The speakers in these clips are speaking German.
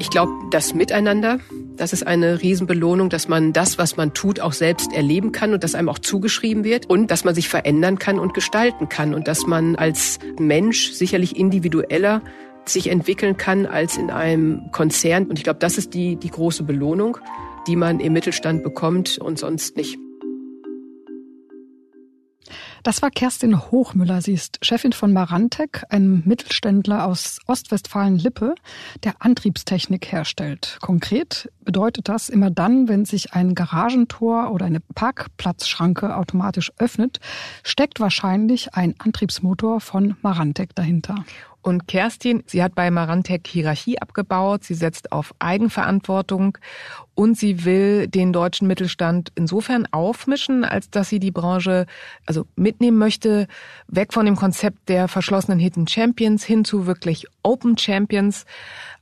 Ich glaube, das Miteinander, das ist eine Riesenbelohnung, dass man das, was man tut, auch selbst erleben kann und dass einem auch zugeschrieben wird und dass man sich verändern kann und gestalten kann und dass man als Mensch sicherlich individueller sich entwickeln kann als in einem Konzern. Und ich glaube, das ist die, die große Belohnung, die man im Mittelstand bekommt und sonst nicht. Das war Kerstin Hochmüller. Sie ist Chefin von Marantec, einem Mittelständler aus Ostwestfalen-Lippe, der Antriebstechnik herstellt. Konkret bedeutet das immer dann, wenn sich ein Garagentor oder eine Parkplatzschranke automatisch öffnet, steckt wahrscheinlich ein Antriebsmotor von Marantec dahinter. Und Kerstin, sie hat bei Marantec Hierarchie abgebaut, sie setzt auf Eigenverantwortung und sie will den deutschen Mittelstand insofern aufmischen, als dass sie die Branche also mitnehmen möchte, weg von dem Konzept der verschlossenen Hidden Champions hin zu wirklich Open Champions,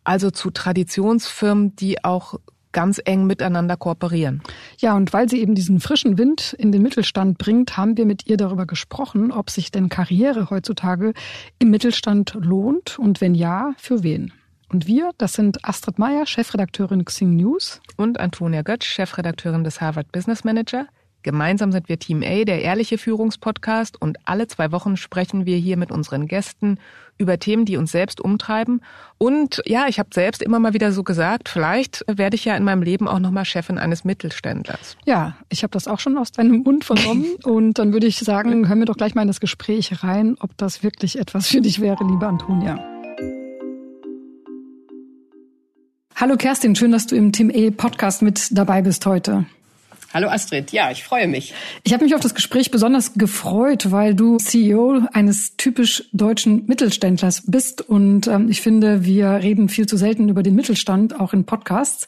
also zu Traditionsfirmen, die auch ganz eng miteinander kooperieren. Ja, und weil sie eben diesen frischen Wind in den Mittelstand bringt, haben wir mit ihr darüber gesprochen, ob sich denn Karriere heutzutage im Mittelstand lohnt und wenn ja, für wen. Und wir, das sind Astrid Meyer, Chefredakteurin Xing News. Und Antonia Götz, Chefredakteurin des Harvard Business Manager. Gemeinsam sind wir Team A, der ehrliche Führungspodcast und alle zwei Wochen sprechen wir hier mit unseren Gästen über Themen, die uns selbst umtreiben. Und ja, ich habe selbst immer mal wieder so gesagt, vielleicht werde ich ja in meinem Leben auch nochmal Chefin eines Mittelständlers. Ja, ich habe das auch schon aus deinem Mund vernommen und dann würde ich sagen, hören wir doch gleich mal in das Gespräch rein, ob das wirklich etwas für dich wäre, liebe Antonia. Hallo Kerstin, schön, dass du im Team E Podcast mit dabei bist heute. Hallo Astrid, ja, ich freue mich. Ich habe mich auf das Gespräch besonders gefreut, weil du CEO eines typisch deutschen Mittelständlers bist und ähm, ich finde, wir reden viel zu selten über den Mittelstand, auch in Podcasts.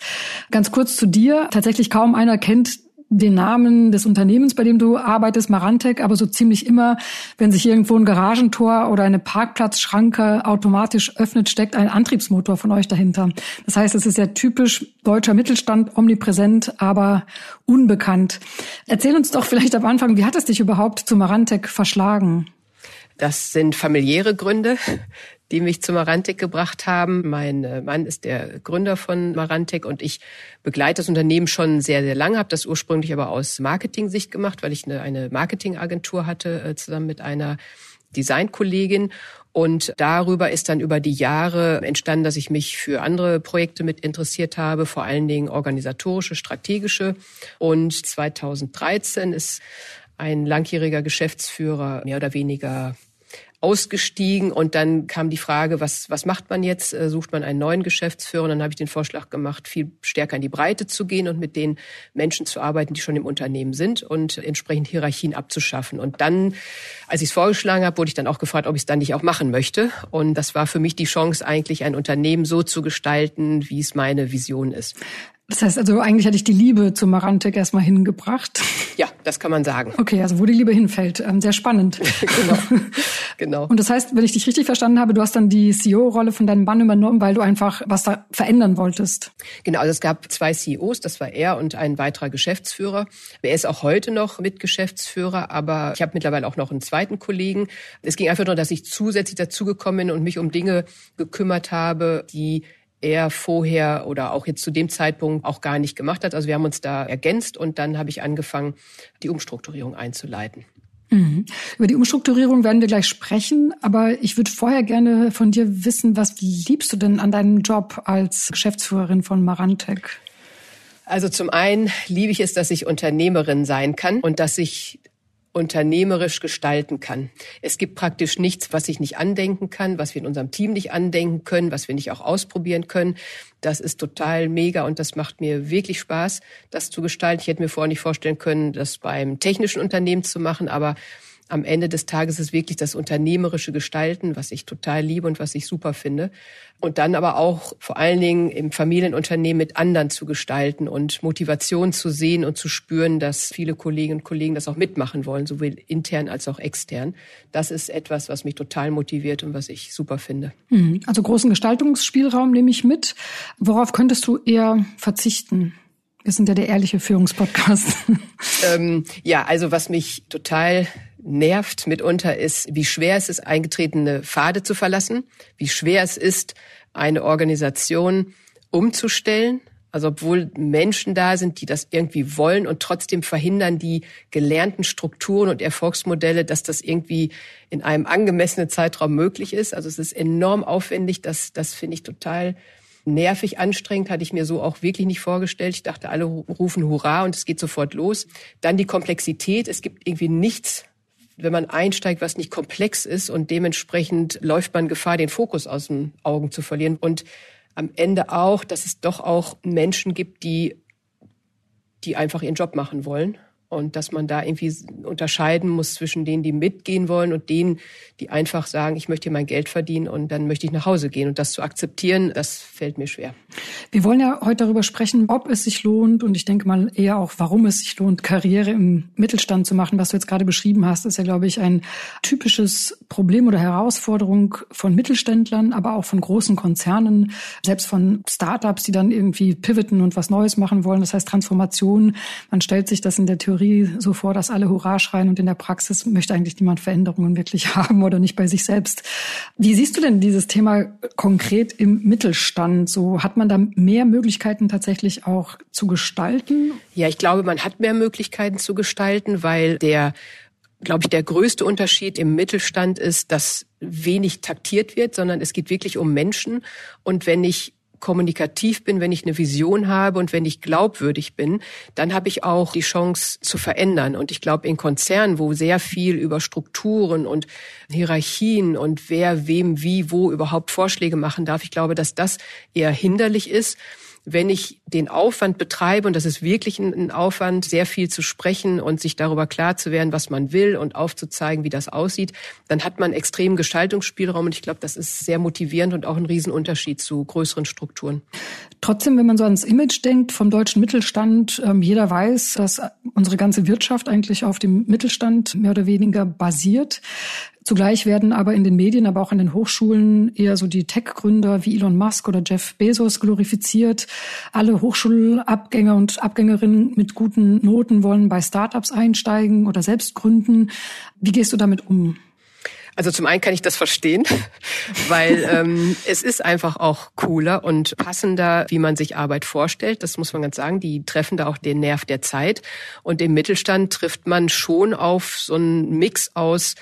Ganz kurz zu dir. Tatsächlich kaum einer kennt den Namen des Unternehmens, bei dem du arbeitest, Marantec, aber so ziemlich immer, wenn sich irgendwo ein Garagentor oder eine Parkplatzschranke automatisch öffnet, steckt ein Antriebsmotor von euch dahinter. Das heißt, es ist ja typisch deutscher Mittelstand, omnipräsent, aber unbekannt. Erzähl uns doch vielleicht am Anfang, wie hat es dich überhaupt zu Marantec verschlagen? Das sind familiäre Gründe die mich zu Marantec gebracht haben. Mein äh, Mann ist der Gründer von Marantec und ich begleite das Unternehmen schon sehr, sehr lange, habe das ursprünglich aber aus Marketing-Sicht gemacht, weil ich eine, eine Marketingagentur hatte, äh, zusammen mit einer Designkollegin. Und darüber ist dann über die Jahre entstanden, dass ich mich für andere Projekte mit interessiert habe, vor allen Dingen organisatorische, strategische. Und 2013 ist ein langjähriger Geschäftsführer mehr oder weniger ausgestiegen und dann kam die Frage, was, was macht man jetzt? Äh, sucht man einen neuen Geschäftsführer? Und dann habe ich den Vorschlag gemacht, viel stärker in die Breite zu gehen und mit den Menschen zu arbeiten, die schon im Unternehmen sind und entsprechend Hierarchien abzuschaffen. Und dann, als ich es vorgeschlagen habe, wurde ich dann auch gefragt, ob ich es dann nicht auch machen möchte. Und das war für mich die Chance, eigentlich ein Unternehmen so zu gestalten, wie es meine Vision ist. Das heißt also, eigentlich hatte ich die Liebe zu Marantec erstmal hingebracht. Ja, das kann man sagen. Okay, also wo die Liebe hinfällt. Ähm, sehr spannend. genau. genau. Und das heißt, wenn ich dich richtig verstanden habe, du hast dann die CEO-Rolle von deinem Mann übernommen, weil du einfach was da verändern wolltest. Genau, also es gab zwei CEOs, das war er und ein weiterer Geschäftsführer. Er ist auch heute noch Mitgeschäftsführer, aber ich habe mittlerweile auch noch einen zweiten Kollegen. Es ging einfach nur, dass ich zusätzlich dazugekommen bin und mich um Dinge gekümmert habe, die er vorher oder auch jetzt zu dem Zeitpunkt auch gar nicht gemacht hat. Also wir haben uns da ergänzt und dann habe ich angefangen, die Umstrukturierung einzuleiten. Mhm. Über die Umstrukturierung werden wir gleich sprechen, aber ich würde vorher gerne von dir wissen, was liebst du denn an deinem Job als Geschäftsführerin von Marantec? Also zum einen liebe ich es, dass ich Unternehmerin sein kann und dass ich unternehmerisch gestalten kann. Es gibt praktisch nichts, was ich nicht andenken kann, was wir in unserem Team nicht andenken können, was wir nicht auch ausprobieren können. Das ist total mega und das macht mir wirklich Spaß, das zu gestalten. Ich hätte mir vorher nicht vorstellen können, das beim technischen Unternehmen zu machen, aber am Ende des Tages ist wirklich das unternehmerische Gestalten, was ich total liebe und was ich super finde. Und dann aber auch vor allen Dingen im Familienunternehmen mit anderen zu gestalten und Motivation zu sehen und zu spüren, dass viele Kolleginnen und Kollegen das auch mitmachen wollen, sowohl intern als auch extern. Das ist etwas, was mich total motiviert und was ich super finde. Mhm. Also großen Gestaltungsspielraum nehme ich mit. Worauf könntest du eher verzichten? Wir sind ja der ehrliche Führungspodcast. Ähm, ja, also was mich total nervt mitunter ist, wie schwer es ist, eingetretene Pfade zu verlassen, wie schwer es ist, eine Organisation umzustellen. Also obwohl Menschen da sind, die das irgendwie wollen und trotzdem verhindern die gelernten Strukturen und Erfolgsmodelle, dass das irgendwie in einem angemessenen Zeitraum möglich ist. Also es ist enorm aufwendig. Das, das finde ich total nervig, anstrengend, hatte ich mir so auch wirklich nicht vorgestellt. Ich dachte, alle rufen Hurra und es geht sofort los. Dann die Komplexität. Es gibt irgendwie nichts, wenn man einsteigt, was nicht komplex ist und dementsprechend läuft man Gefahr, den Fokus aus den Augen zu verlieren. Und am Ende auch, dass es doch auch Menschen gibt, die, die einfach ihren Job machen wollen und dass man da irgendwie unterscheiden muss zwischen denen, die mitgehen wollen und denen, die einfach sagen, ich möchte hier mein Geld verdienen und dann möchte ich nach Hause gehen. Und das zu akzeptieren, das fällt mir schwer. Wir wollen ja heute darüber sprechen, ob es sich lohnt und ich denke mal eher auch, warum es sich lohnt, Karriere im Mittelstand zu machen. Was du jetzt gerade beschrieben hast, ist ja, glaube ich, ein typisches Problem oder Herausforderung von Mittelständlern, aber auch von großen Konzernen, selbst von Startups, die dann irgendwie pivoten und was Neues machen wollen. Das heißt Transformation. Man stellt sich das in der Theorie Theorie so vor, dass alle Hurra schreien und in der Praxis möchte eigentlich niemand Veränderungen wirklich haben oder nicht bei sich selbst. Wie siehst du denn dieses Thema konkret im Mittelstand? So hat man da mehr Möglichkeiten tatsächlich auch zu gestalten? Ja, ich glaube, man hat mehr Möglichkeiten zu gestalten, weil der glaube ich, der größte Unterschied im Mittelstand ist, dass wenig taktiert wird, sondern es geht wirklich um Menschen. Und wenn ich kommunikativ bin, wenn ich eine Vision habe und wenn ich glaubwürdig bin, dann habe ich auch die Chance zu verändern. Und ich glaube, in Konzernen, wo sehr viel über Strukturen und Hierarchien und wer wem wie wo überhaupt Vorschläge machen darf, ich glaube, dass das eher hinderlich ist wenn ich den Aufwand betreibe, und das ist wirklich ein, Aufwand, sehr viel zu sprechen und sich darüber klar zu werden, was man will und aufzuzeigen, wie das aussieht, dann hat man extremen Gestaltungsspielraum und ich glaube, das ist sehr motivierend und auch ein Riesenunterschied zu größeren Strukturen. Trotzdem, wenn man so ans Image denkt vom deutschen Mittelstand, ähm, jeder weiß, dass unsere ganze Wirtschaft eigentlich auf dem Mittelstand mehr oder weniger basiert. Zugleich werden aber in den Medien, aber auch an den Hochschulen eher so die Tech-Gründer wie Elon Musk oder Jeff Bezos glorifiziert. Alle Hochschulabgänger und Abgängerinnen mit guten Noten wollen bei Startups einsteigen oder selbst gründen. Wie gehst du damit um? Also zum einen kann ich das verstehen, weil ähm, es ist einfach auch cooler und passender, wie man sich Arbeit vorstellt. Das muss man ganz sagen. Die treffen da auch den Nerv der Zeit. Und im Mittelstand trifft man schon auf so einen Mix aus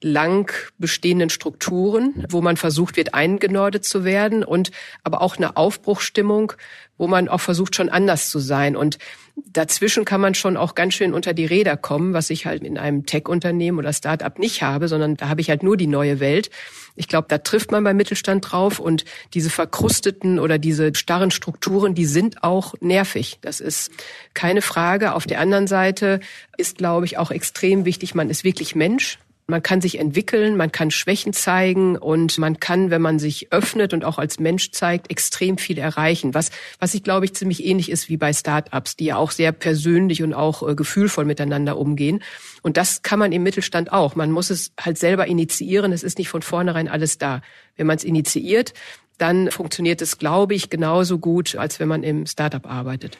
lang bestehenden Strukturen, wo man versucht wird, eingenordet zu werden und aber auch eine Aufbruchstimmung, wo man auch versucht, schon anders zu sein. Und dazwischen kann man schon auch ganz schön unter die Räder kommen, was ich halt in einem Tech-Unternehmen oder Start-up nicht habe, sondern da habe ich halt nur die neue Welt. Ich glaube, da trifft man beim Mittelstand drauf und diese verkrusteten oder diese starren Strukturen, die sind auch nervig. Das ist keine Frage. Auf der anderen Seite ist, glaube ich, auch extrem wichtig, man ist wirklich Mensch. Man kann sich entwickeln, man kann Schwächen zeigen und man kann, wenn man sich öffnet und auch als Mensch zeigt, extrem viel erreichen. Was, was ich glaube ich ziemlich ähnlich ist wie bei Startups, die ja auch sehr persönlich und auch äh, gefühlvoll miteinander umgehen. Und das kann man im Mittelstand auch. Man muss es halt selber initiieren. Es ist nicht von vornherein alles da. Wenn man es initiiert, dann funktioniert es, glaube ich, genauso gut, als wenn man im Startup arbeitet.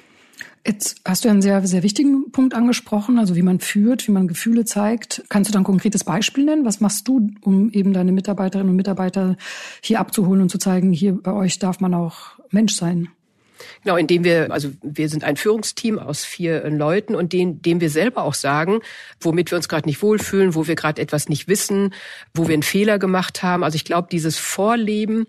Jetzt hast du einen sehr, sehr wichtigen Punkt angesprochen, also wie man führt, wie man Gefühle zeigt. Kannst du da ein konkretes Beispiel nennen? Was machst du, um eben deine Mitarbeiterinnen und Mitarbeiter hier abzuholen und zu zeigen, hier bei euch darf man auch Mensch sein? Genau, indem wir, also wir sind ein Führungsteam aus vier Leuten und dem, dem wir selber auch sagen, womit wir uns gerade nicht wohlfühlen, wo wir gerade etwas nicht wissen, wo wir einen Fehler gemacht haben. Also ich glaube, dieses Vorleben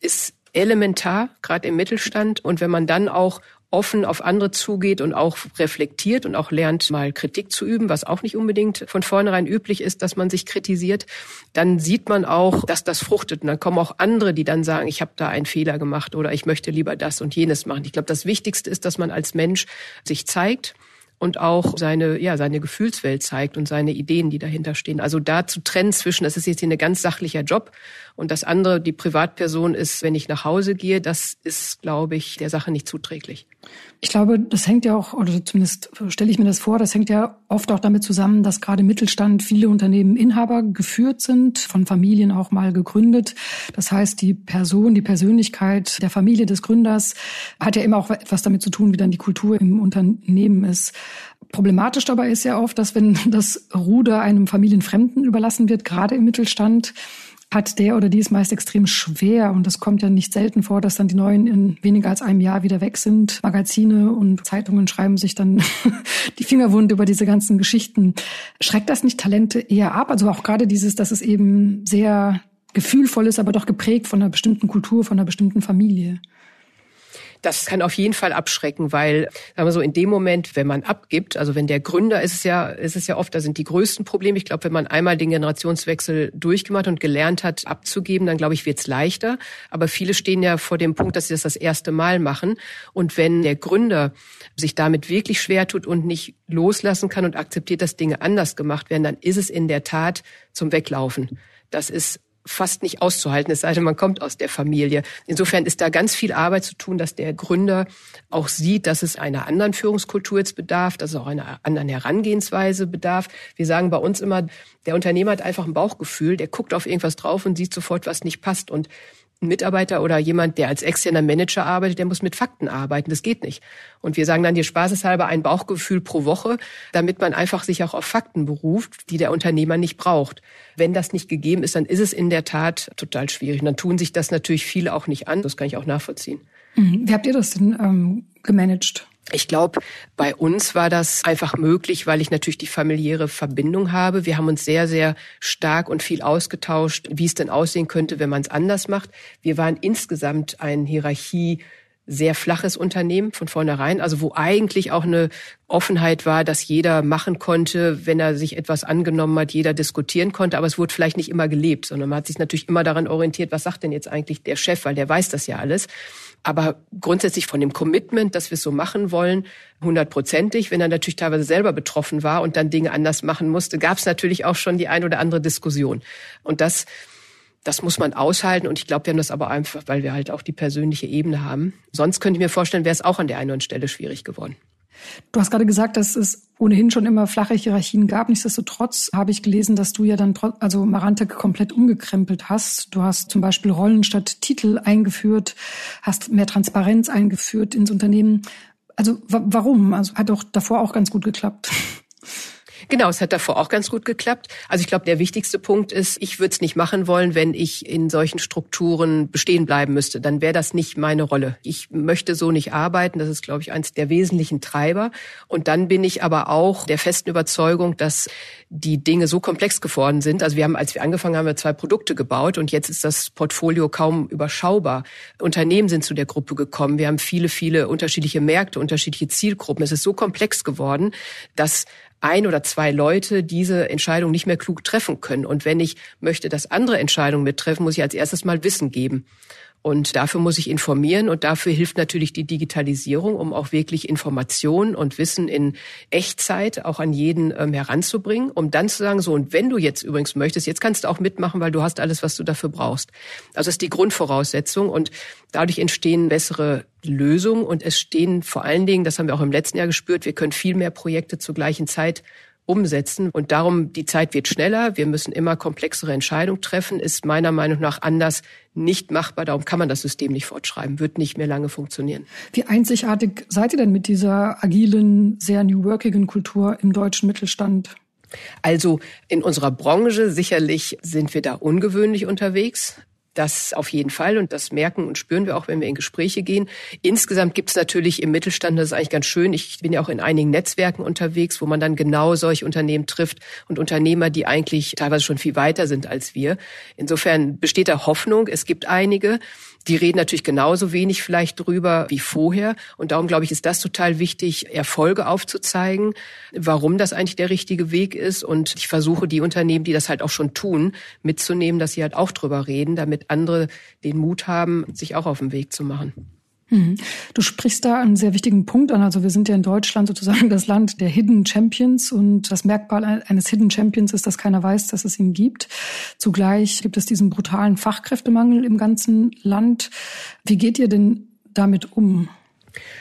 ist elementar, gerade im Mittelstand. Und wenn man dann auch offen auf andere zugeht und auch reflektiert und auch lernt, mal Kritik zu üben, was auch nicht unbedingt von vornherein üblich ist, dass man sich kritisiert, dann sieht man auch, dass das fruchtet. Und dann kommen auch andere, die dann sagen, ich habe da einen Fehler gemacht oder ich möchte lieber das und jenes machen. Ich glaube, das Wichtigste ist, dass man als Mensch sich zeigt und auch seine, ja, seine Gefühlswelt zeigt und seine Ideen, die dahinter stehen. Also da zu trennen zwischen, das ist jetzt hier ein ganz sachlicher Job und das andere, die Privatperson ist, wenn ich nach Hause gehe, das ist, glaube ich, der Sache nicht zuträglich. Ich glaube, das hängt ja auch, oder zumindest stelle ich mir das vor, das hängt ja oft auch damit zusammen, dass gerade im Mittelstand viele Unternehmen Inhaber geführt sind, von Familien auch mal gegründet. Das heißt, die Person, die Persönlichkeit der Familie des Gründers hat ja immer auch etwas damit zu tun, wie dann die Kultur im Unternehmen ist. Problematisch dabei ist ja oft, dass wenn das Ruder einem Familienfremden überlassen wird, gerade im Mittelstand, hat der oder die es meist extrem schwer. Und es kommt ja nicht selten vor, dass dann die Neuen in weniger als einem Jahr wieder weg sind. Magazine und Zeitungen schreiben sich dann die Finger wund über diese ganzen Geschichten. Schreckt das nicht Talente eher ab? Also auch gerade dieses, dass es eben sehr gefühlvoll ist, aber doch geprägt von einer bestimmten Kultur, von einer bestimmten Familie. Das kann auf jeden Fall abschrecken, weil, sagen wir so, in dem Moment, wenn man abgibt, also wenn der Gründer ist es ja, ist es ja oft, da sind die größten Probleme. Ich glaube, wenn man einmal den Generationswechsel durchgemacht und gelernt hat, abzugeben, dann glaube ich, wird es leichter. Aber viele stehen ja vor dem Punkt, dass sie das das erste Mal machen. Und wenn der Gründer sich damit wirklich schwer tut und nicht loslassen kann und akzeptiert, dass Dinge anders gemacht werden, dann ist es in der Tat zum Weglaufen. Das ist fast nicht auszuhalten, es sei denn, man kommt aus der Familie. Insofern ist da ganz viel Arbeit zu tun, dass der Gründer auch sieht, dass es einer anderen Führungskultur jetzt bedarf, dass es auch einer anderen Herangehensweise bedarf. Wir sagen bei uns immer, der Unternehmer hat einfach ein Bauchgefühl, der guckt auf irgendwas drauf und sieht sofort, was nicht passt. Und ein Mitarbeiter oder jemand, der als externer Manager arbeitet, der muss mit Fakten arbeiten. Das geht nicht. Und wir sagen dann dir spaßeshalber ein Bauchgefühl pro Woche, damit man einfach sich auch auf Fakten beruft, die der Unternehmer nicht braucht. Wenn das nicht gegeben ist, dann ist es in der Tat total schwierig. Und dann tun sich das natürlich viele auch nicht an. Das kann ich auch nachvollziehen. Mhm. Wie habt ihr das denn ähm, gemanagt? Ich glaube, bei uns war das einfach möglich, weil ich natürlich die familiäre Verbindung habe. Wir haben uns sehr, sehr stark und viel ausgetauscht, wie es denn aussehen könnte, wenn man es anders macht. Wir waren insgesamt ein Hierarchie sehr flaches Unternehmen von vornherein, also wo eigentlich auch eine Offenheit war, dass jeder machen konnte, wenn er sich etwas angenommen hat, jeder diskutieren konnte, aber es wurde vielleicht nicht immer gelebt, sondern man hat sich natürlich immer daran orientiert, was sagt denn jetzt eigentlich der Chef, weil der weiß das ja alles. Aber grundsätzlich von dem Commitment, dass wir es so machen wollen, hundertprozentig. Wenn er natürlich teilweise selber betroffen war und dann Dinge anders machen musste, gab es natürlich auch schon die ein oder andere Diskussion. Und das, das muss man aushalten. Und ich glaube, wir haben das aber einfach, weil wir halt auch die persönliche Ebene haben. Sonst könnte ich mir vorstellen, wäre es auch an der einen oder anderen Stelle schwierig geworden. Du hast gerade gesagt, dass es ohnehin schon immer flache Hierarchien gab. Nichtsdestotrotz habe ich gelesen, dass du ja dann also Marantec komplett umgekrempelt hast. Du hast zum Beispiel Rollen statt Titel eingeführt, hast mehr Transparenz eingeführt ins Unternehmen. Also warum? Also hat doch davor auch ganz gut geklappt. Genau, es hat davor auch ganz gut geklappt. Also ich glaube, der wichtigste Punkt ist, ich würde es nicht machen wollen, wenn ich in solchen Strukturen bestehen bleiben müsste. Dann wäre das nicht meine Rolle. Ich möchte so nicht arbeiten. Das ist, glaube ich, eines der wesentlichen Treiber. Und dann bin ich aber auch der festen Überzeugung, dass die Dinge so komplex geworden sind. Also wir haben, als wir angefangen haben, wir zwei Produkte gebaut und jetzt ist das Portfolio kaum überschaubar. Unternehmen sind zu der Gruppe gekommen. Wir haben viele, viele unterschiedliche Märkte, unterschiedliche Zielgruppen. Es ist so komplex geworden, dass ein oder zwei Leute diese Entscheidung nicht mehr klug treffen können. Und wenn ich möchte, dass andere Entscheidungen mittreffen, muss ich als erstes mal Wissen geben. Und dafür muss ich informieren und dafür hilft natürlich die Digitalisierung, um auch wirklich Informationen und Wissen in Echtzeit auch an jeden ähm, heranzubringen, um dann zu sagen, so, und wenn du jetzt übrigens möchtest, jetzt kannst du auch mitmachen, weil du hast alles, was du dafür brauchst. Also das ist die Grundvoraussetzung und dadurch entstehen bessere Lösungen und es stehen vor allen Dingen, das haben wir auch im letzten Jahr gespürt, wir können viel mehr Projekte zur gleichen Zeit umsetzen. Und darum, die Zeit wird schneller, wir müssen immer komplexere Entscheidungen treffen, ist meiner Meinung nach anders nicht machbar. Darum kann man das System nicht fortschreiben, wird nicht mehr lange funktionieren. Wie einzigartig seid ihr denn mit dieser agilen, sehr New Workigen Kultur im deutschen Mittelstand? Also in unserer Branche sicherlich sind wir da ungewöhnlich unterwegs. Das auf jeden Fall und das merken und spüren wir auch, wenn wir in Gespräche gehen. Insgesamt gibt es natürlich im Mittelstand, das ist eigentlich ganz schön, ich bin ja auch in einigen Netzwerken unterwegs, wo man dann genau solche Unternehmen trifft und Unternehmer, die eigentlich teilweise schon viel weiter sind als wir. Insofern besteht da Hoffnung. Es gibt einige, die reden natürlich genauso wenig vielleicht drüber wie vorher. Und darum glaube ich, ist das total wichtig, Erfolge aufzuzeigen, warum das eigentlich der richtige Weg ist. Und ich versuche die Unternehmen, die das halt auch schon tun, mitzunehmen, dass sie halt auch drüber reden, damit andere den Mut haben, sich auch auf den Weg zu machen. Mhm. Du sprichst da einen sehr wichtigen Punkt an. Also wir sind ja in Deutschland sozusagen das Land der Hidden Champions und das Merkmal eines Hidden Champions ist, dass keiner weiß, dass es ihn gibt. Zugleich gibt es diesen brutalen Fachkräftemangel im ganzen Land. Wie geht ihr denn damit um?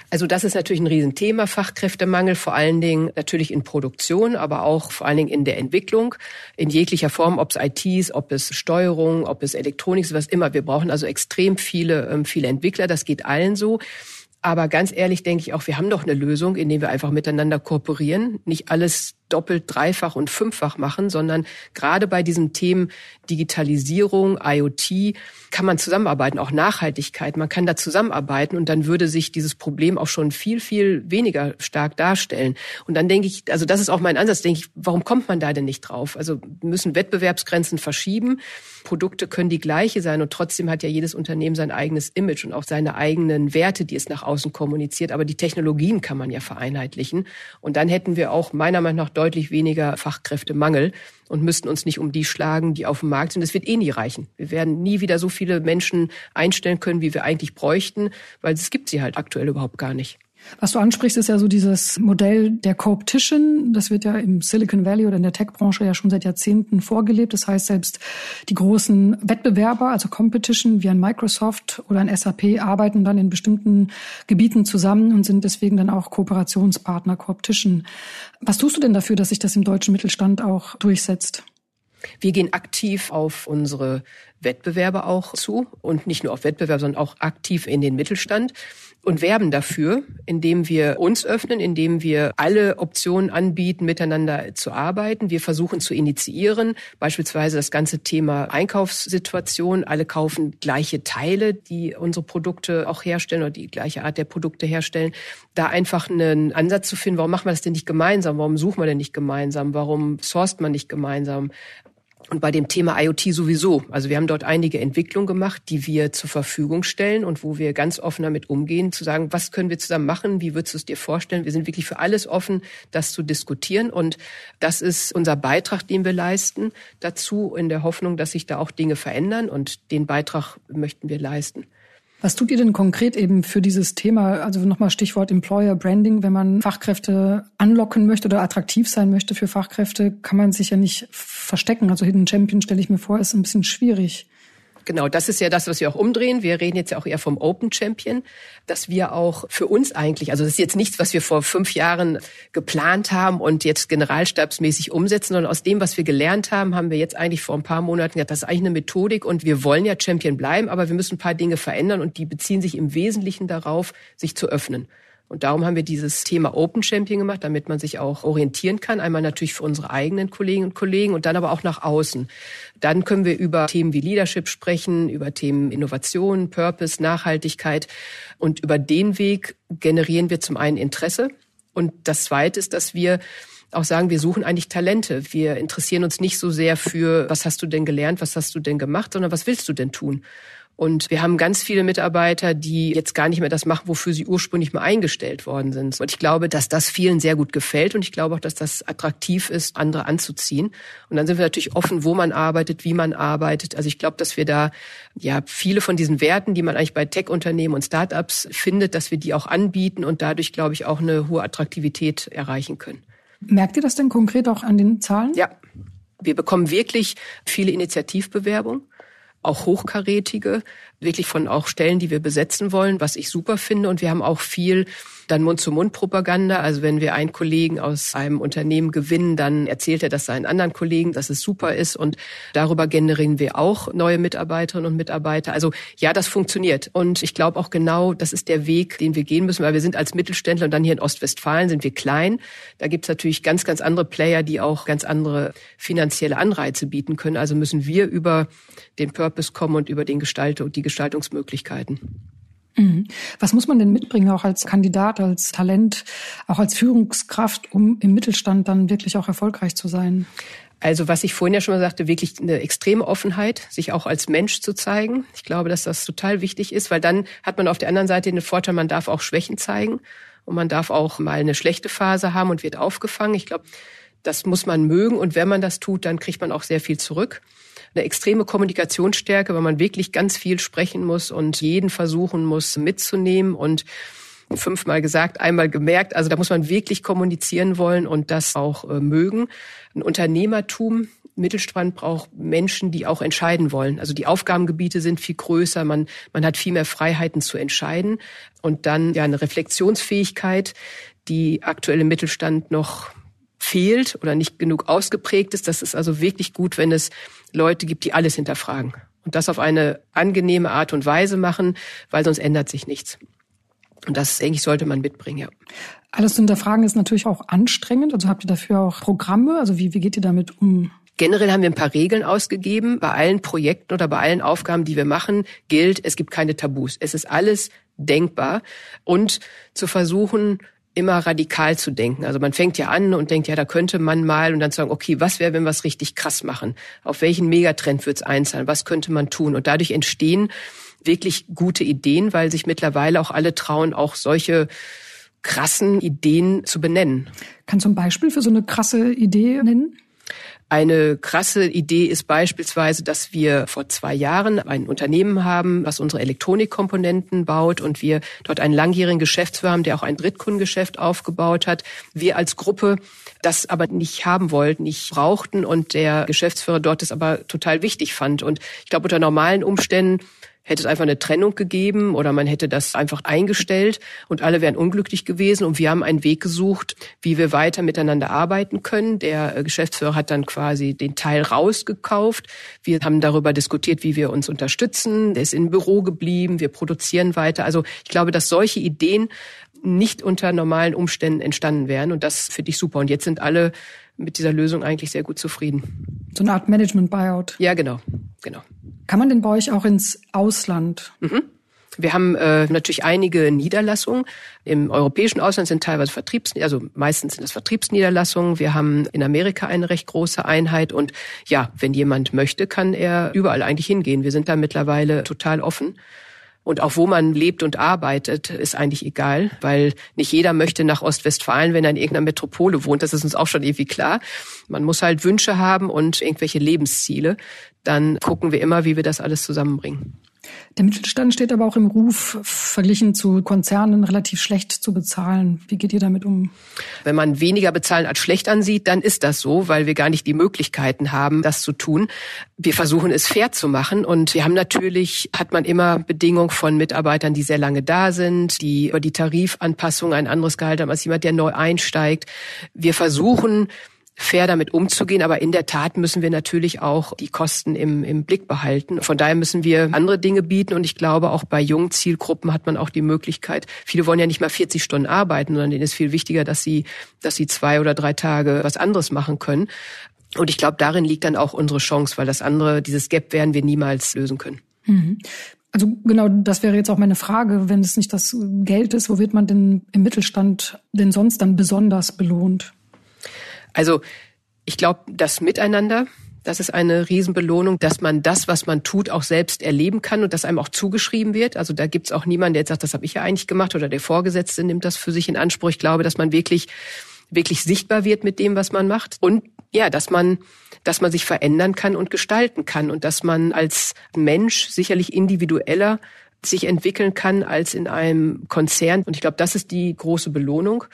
Also das ist natürlich ein Riesenthema, Fachkräftemangel, vor allen Dingen natürlich in Produktion, aber auch vor allen Dingen in der Entwicklung, in jeglicher Form, ob es ITs, ob es Steuerung, ob es Elektronik, was immer. Wir brauchen also extrem viele, ähm, viele Entwickler, das geht allen so. Aber ganz ehrlich denke ich auch, wir haben doch eine Lösung, indem wir einfach miteinander kooperieren. Nicht alles doppelt, dreifach und fünffach machen, sondern gerade bei diesen Themen Digitalisierung, IoT kann man zusammenarbeiten, auch Nachhaltigkeit. Man kann da zusammenarbeiten und dann würde sich dieses Problem auch schon viel, viel weniger stark darstellen. Und dann denke ich, also das ist auch mein Ansatz, denke ich, warum kommt man da denn nicht drauf? Also müssen Wettbewerbsgrenzen verschieben. Produkte können die gleiche sein und trotzdem hat ja jedes Unternehmen sein eigenes Image und auch seine eigenen Werte, die es nach außen kommuniziert. Aber die Technologien kann man ja vereinheitlichen. Und dann hätten wir auch meiner Meinung nach deutlich weniger Fachkräftemangel und müssten uns nicht um die schlagen, die auf dem Markt sind. Das wird eh nie reichen. Wir werden nie wieder so viele Menschen einstellen können, wie wir eigentlich bräuchten, weil es gibt sie halt aktuell überhaupt gar nicht. Was du ansprichst, ist ja so dieses Modell der Co-Opetition. Das wird ja im Silicon Valley oder in der Tech-Branche ja schon seit Jahrzehnten vorgelebt. Das heißt, selbst die großen Wettbewerber, also Competition wie ein Microsoft oder ein SAP, arbeiten dann in bestimmten Gebieten zusammen und sind deswegen dann auch Kooperationspartner, Co-Opetition. Was tust du denn dafür, dass sich das im deutschen Mittelstand auch durchsetzt? Wir gehen aktiv auf unsere Wettbewerber auch zu und nicht nur auf Wettbewerb, sondern auch aktiv in den Mittelstand und werben dafür, indem wir uns öffnen, indem wir alle Optionen anbieten, miteinander zu arbeiten. Wir versuchen zu initiieren, beispielsweise das ganze Thema Einkaufssituation. Alle kaufen gleiche Teile, die unsere Produkte auch herstellen oder die gleiche Art der Produkte herstellen. Da einfach einen Ansatz zu finden, warum machen wir das denn nicht gemeinsam? Warum suchen wir denn nicht gemeinsam? Warum sourced man nicht gemeinsam? Und bei dem Thema IoT sowieso. Also wir haben dort einige Entwicklungen gemacht, die wir zur Verfügung stellen und wo wir ganz offen damit umgehen, zu sagen, was können wir zusammen machen? Wie würdest du es dir vorstellen? Wir sind wirklich für alles offen, das zu diskutieren. Und das ist unser Beitrag, den wir leisten dazu, in der Hoffnung, dass sich da auch Dinge verändern. Und den Beitrag möchten wir leisten. Was tut ihr denn konkret eben für dieses Thema? Also nochmal Stichwort Employer Branding. Wenn man Fachkräfte anlocken möchte oder attraktiv sein möchte für Fachkräfte, kann man sich ja nicht verstecken. Also Hidden Champion stelle ich mir vor, ist ein bisschen schwierig. Genau, das ist ja das, was wir auch umdrehen. Wir reden jetzt ja auch eher vom Open Champion, dass wir auch für uns eigentlich, also das ist jetzt nichts, was wir vor fünf Jahren geplant haben und jetzt generalstabsmäßig umsetzen, sondern aus dem, was wir gelernt haben, haben wir jetzt eigentlich vor ein paar Monaten gesagt, das ist eigentlich eine Methodik und wir wollen ja Champion bleiben, aber wir müssen ein paar Dinge verändern und die beziehen sich im Wesentlichen darauf, sich zu öffnen. Und darum haben wir dieses Thema Open Champion gemacht, damit man sich auch orientieren kann. Einmal natürlich für unsere eigenen Kolleginnen und Kollegen und dann aber auch nach außen. Dann können wir über Themen wie Leadership sprechen, über Themen Innovation, Purpose, Nachhaltigkeit. Und über den Weg generieren wir zum einen Interesse. Und das Zweite ist, dass wir auch sagen, wir suchen eigentlich Talente. Wir interessieren uns nicht so sehr für, was hast du denn gelernt, was hast du denn gemacht, sondern was willst du denn tun? Und wir haben ganz viele Mitarbeiter, die jetzt gar nicht mehr das machen, wofür sie ursprünglich mal eingestellt worden sind. Und ich glaube, dass das vielen sehr gut gefällt und ich glaube auch, dass das attraktiv ist, andere anzuziehen. Und dann sind wir natürlich offen, wo man arbeitet, wie man arbeitet. Also ich glaube, dass wir da ja viele von diesen Werten, die man eigentlich bei Tech-Unternehmen und Startups findet, dass wir die auch anbieten und dadurch, glaube ich, auch eine hohe Attraktivität erreichen können. Merkt ihr das denn konkret auch an den Zahlen? Ja. Wir bekommen wirklich viele Initiativbewerbungen auch hochkarätige, wirklich von auch Stellen, die wir besetzen wollen, was ich super finde. Und wir haben auch viel dann Mund-zu-Mund-Propaganda. Also wenn wir einen Kollegen aus einem Unternehmen gewinnen, dann erzählt er das seinen anderen Kollegen, dass es super ist. Und darüber generieren wir auch neue Mitarbeiterinnen und Mitarbeiter. Also ja, das funktioniert. Und ich glaube auch genau, das ist der Weg, den wir gehen müssen, weil wir sind als Mittelständler und dann hier in Ostwestfalen sind wir klein. Da gibt es natürlich ganz, ganz andere Player, die auch ganz andere finanzielle Anreize bieten können. Also müssen wir über den Purpose kommen und über den Gestalter und die Gestaltungsmöglichkeiten. Mhm. Was muss man denn mitbringen, auch als Kandidat, als Talent, auch als Führungskraft, um im Mittelstand dann wirklich auch erfolgreich zu sein? Also was ich vorhin ja schon mal sagte, wirklich eine extreme Offenheit, sich auch als Mensch zu zeigen. Ich glaube, dass das total wichtig ist, weil dann hat man auf der anderen Seite den Vorteil, man darf auch Schwächen zeigen und man darf auch mal eine schlechte Phase haben und wird aufgefangen. Ich glaube, das muss man mögen und wenn man das tut, dann kriegt man auch sehr viel zurück eine extreme Kommunikationsstärke, weil man wirklich ganz viel sprechen muss und jeden versuchen muss mitzunehmen und fünfmal gesagt, einmal gemerkt. Also da muss man wirklich kommunizieren wollen und das auch äh, mögen. Ein Unternehmertum, Mittelstand braucht Menschen, die auch entscheiden wollen. Also die Aufgabengebiete sind viel größer, man, man hat viel mehr Freiheiten zu entscheiden. Und dann ja eine Reflexionsfähigkeit, die aktuelle Mittelstand noch fehlt oder nicht genug ausgeprägt ist. Das ist also wirklich gut, wenn es Leute gibt, die alles hinterfragen und das auf eine angenehme Art und Weise machen, weil sonst ändert sich nichts. Und das, denke ich, sollte man mitbringen, ja. Alles zu hinterfragen ist natürlich auch anstrengend. Also habt ihr dafür auch Programme? Also wie, wie geht ihr damit um? Generell haben wir ein paar Regeln ausgegeben. Bei allen Projekten oder bei allen Aufgaben, die wir machen, gilt, es gibt keine Tabus. Es ist alles denkbar. Und zu versuchen, immer radikal zu denken. Also man fängt ja an und denkt, ja, da könnte man mal und dann sagen, okay, was wäre, wenn wir es richtig krass machen? Auf welchen Megatrend wird es einzahlen? Was könnte man tun? Und dadurch entstehen wirklich gute Ideen, weil sich mittlerweile auch alle trauen, auch solche krassen Ideen zu benennen. Kannst du ein Beispiel für so eine krasse Idee nennen? Eine krasse Idee ist beispielsweise, dass wir vor zwei Jahren ein Unternehmen haben, was unsere Elektronikkomponenten baut und wir dort einen langjährigen Geschäftsführer haben, der auch ein Drittkundengeschäft aufgebaut hat. Wir als Gruppe das aber nicht haben wollten, nicht brauchten und der Geschäftsführer dort es aber total wichtig fand. Und ich glaube, unter normalen Umständen hätte es einfach eine Trennung gegeben oder man hätte das einfach eingestellt und alle wären unglücklich gewesen. Und wir haben einen Weg gesucht, wie wir weiter miteinander arbeiten können. Der äh, Geschäftsführer hat dann quasi den Teil rausgekauft. Wir haben darüber diskutiert, wie wir uns unterstützen. Er ist im Büro geblieben. Wir produzieren weiter. Also ich glaube, dass solche Ideen nicht unter normalen Umständen entstanden wären. Und das finde ich super. Und jetzt sind alle mit dieser Lösung eigentlich sehr gut zufrieden. So eine Art Management-Buyout. Ja, genau, genau. Kann man denn bei euch auch ins Ausland? Mhm. Wir haben äh, natürlich einige Niederlassungen. Im europäischen Ausland sind teilweise Vertriebs, also meistens sind das Vertriebsniederlassungen. Wir haben in Amerika eine recht große Einheit und ja, wenn jemand möchte, kann er überall eigentlich hingehen. Wir sind da mittlerweile total offen. Und auch wo man lebt und arbeitet, ist eigentlich egal, weil nicht jeder möchte nach Ostwestfalen, wenn er in irgendeiner Metropole wohnt. Das ist uns auch schon irgendwie klar. Man muss halt Wünsche haben und irgendwelche Lebensziele. Dann gucken wir immer, wie wir das alles zusammenbringen. Der Mittelstand steht aber auch im Ruf, verglichen zu Konzernen relativ schlecht zu bezahlen. Wie geht ihr damit um? Wenn man weniger bezahlen als schlecht ansieht, dann ist das so, weil wir gar nicht die Möglichkeiten haben, das zu tun. Wir versuchen es fair zu machen und wir haben natürlich, hat man immer Bedingungen von Mitarbeitern, die sehr lange da sind, die über die Tarifanpassung ein anderes Gehalt haben als jemand, der neu einsteigt. Wir versuchen, fair damit umzugehen. Aber in der Tat müssen wir natürlich auch die Kosten im, im Blick behalten. Von daher müssen wir andere Dinge bieten. Und ich glaube, auch bei jungen Zielgruppen hat man auch die Möglichkeit, viele wollen ja nicht mal 40 Stunden arbeiten, sondern denen ist viel wichtiger, dass sie, dass sie zwei oder drei Tage was anderes machen können. Und ich glaube, darin liegt dann auch unsere Chance, weil das andere, dieses Gap werden wir niemals lösen können. Mhm. Also genau, das wäre jetzt auch meine Frage. Wenn es nicht das Geld ist, wo wird man denn im Mittelstand denn sonst dann besonders belohnt? Also ich glaube, das Miteinander, das ist eine Riesenbelohnung, dass man das, was man tut, auch selbst erleben kann und das einem auch zugeschrieben wird. Also da gibt's auch niemanden, der jetzt sagt, das habe ich ja eigentlich gemacht oder der Vorgesetzte nimmt das für sich in Anspruch. Ich glaube, dass man wirklich wirklich sichtbar wird mit dem, was man macht und ja, dass man dass man sich verändern kann und gestalten kann und dass man als Mensch sicherlich individueller sich entwickeln kann als in einem Konzern und ich glaube, das ist die große Belohnung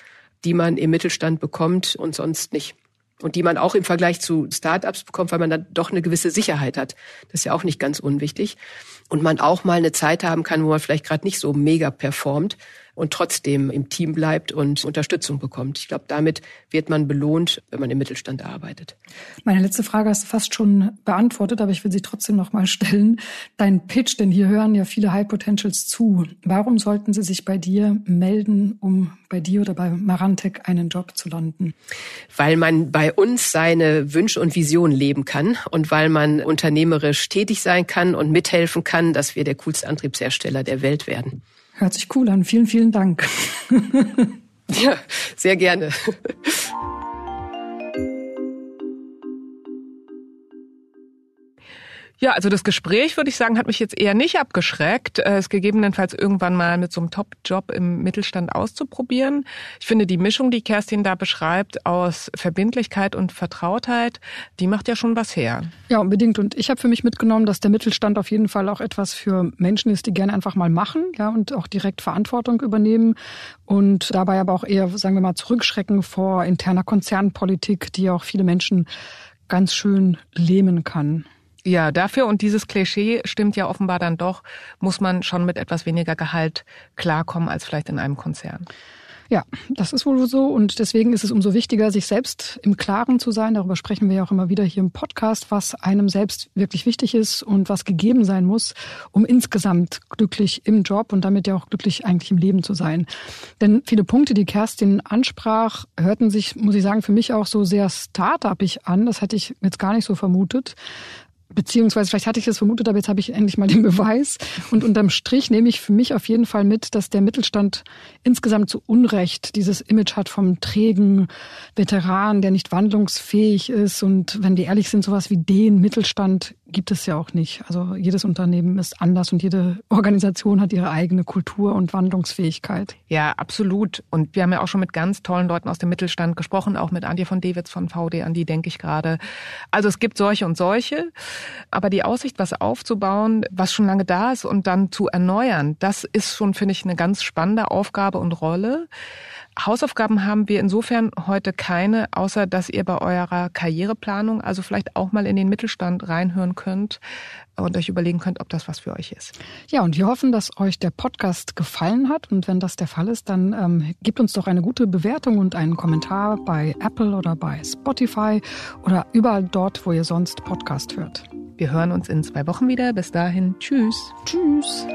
die man im Mittelstand bekommt und sonst nicht. Und die man auch im Vergleich zu Startups bekommt, weil man dann doch eine gewisse Sicherheit hat. Das ist ja auch nicht ganz unwichtig. Und man auch mal eine Zeit haben kann, wo man vielleicht gerade nicht so mega performt und trotzdem im Team bleibt und Unterstützung bekommt. Ich glaube, damit wird man belohnt, wenn man im Mittelstand arbeitet. Meine letzte Frage hast du fast schon beantwortet, aber ich will sie trotzdem noch mal stellen. Dein Pitch, denn hier hören ja viele High Potentials zu. Warum sollten sie sich bei dir melden, um bei dir oder bei Marantec einen Job zu landen? Weil man bei uns seine Wünsche und Visionen leben kann und weil man unternehmerisch tätig sein kann und mithelfen kann, dass wir der coolste Antriebshersteller der Welt werden. Hört sich cool an. Vielen, vielen Dank. ja, sehr gerne. Ja, also das Gespräch, würde ich sagen, hat mich jetzt eher nicht abgeschreckt, äh, es gegebenenfalls irgendwann mal mit so einem Top-Job im Mittelstand auszuprobieren. Ich finde, die Mischung, die Kerstin da beschreibt, aus Verbindlichkeit und Vertrautheit, die macht ja schon was her. Ja, unbedingt. Und ich habe für mich mitgenommen, dass der Mittelstand auf jeden Fall auch etwas für Menschen ist, die gerne einfach mal machen, ja, und auch direkt Verantwortung übernehmen und dabei aber auch eher, sagen wir mal, zurückschrecken vor interner Konzernpolitik, die auch viele Menschen ganz schön lähmen kann. Ja, dafür und dieses Klischee stimmt ja offenbar dann doch, muss man schon mit etwas weniger Gehalt klarkommen als vielleicht in einem Konzern. Ja, das ist wohl so und deswegen ist es umso wichtiger, sich selbst im Klaren zu sein. Darüber sprechen wir ja auch immer wieder hier im Podcast, was einem selbst wirklich wichtig ist und was gegeben sein muss, um insgesamt glücklich im Job und damit ja auch glücklich eigentlich im Leben zu sein. Denn viele Punkte, die Kerstin ansprach, hörten sich, muss ich sagen, für mich auch so sehr start-upig an. Das hätte ich jetzt gar nicht so vermutet beziehungsweise vielleicht hatte ich das vermutet, aber jetzt habe ich endlich mal den Beweis. Und unterm Strich nehme ich für mich auf jeden Fall mit, dass der Mittelstand insgesamt zu Unrecht dieses Image hat vom trägen Veteran, der nicht wandlungsfähig ist. Und wenn die ehrlich sind, sowas wie den Mittelstand gibt es ja auch nicht. Also jedes Unternehmen ist anders und jede Organisation hat ihre eigene Kultur und Wandlungsfähigkeit. Ja, absolut. Und wir haben ja auch schon mit ganz tollen Leuten aus dem Mittelstand gesprochen, auch mit Antje von Dewitz von VD, an die denke ich gerade. Also es gibt solche und solche. Aber die Aussicht, was aufzubauen, was schon lange da ist und dann zu erneuern, das ist schon, finde ich, eine ganz spannende Aufgabe und Rolle. Hausaufgaben haben wir insofern heute keine, außer dass ihr bei eurer Karriereplanung also vielleicht auch mal in den Mittelstand reinhören könnt und euch überlegen könnt, ob das was für euch ist. Ja, und wir hoffen, dass euch der Podcast gefallen hat. Und wenn das der Fall ist, dann ähm, gebt uns doch eine gute Bewertung und einen Kommentar bei Apple oder bei Spotify oder überall dort, wo ihr sonst Podcast hört. Wir hören uns in zwei Wochen wieder. Bis dahin, tschüss. Tschüss.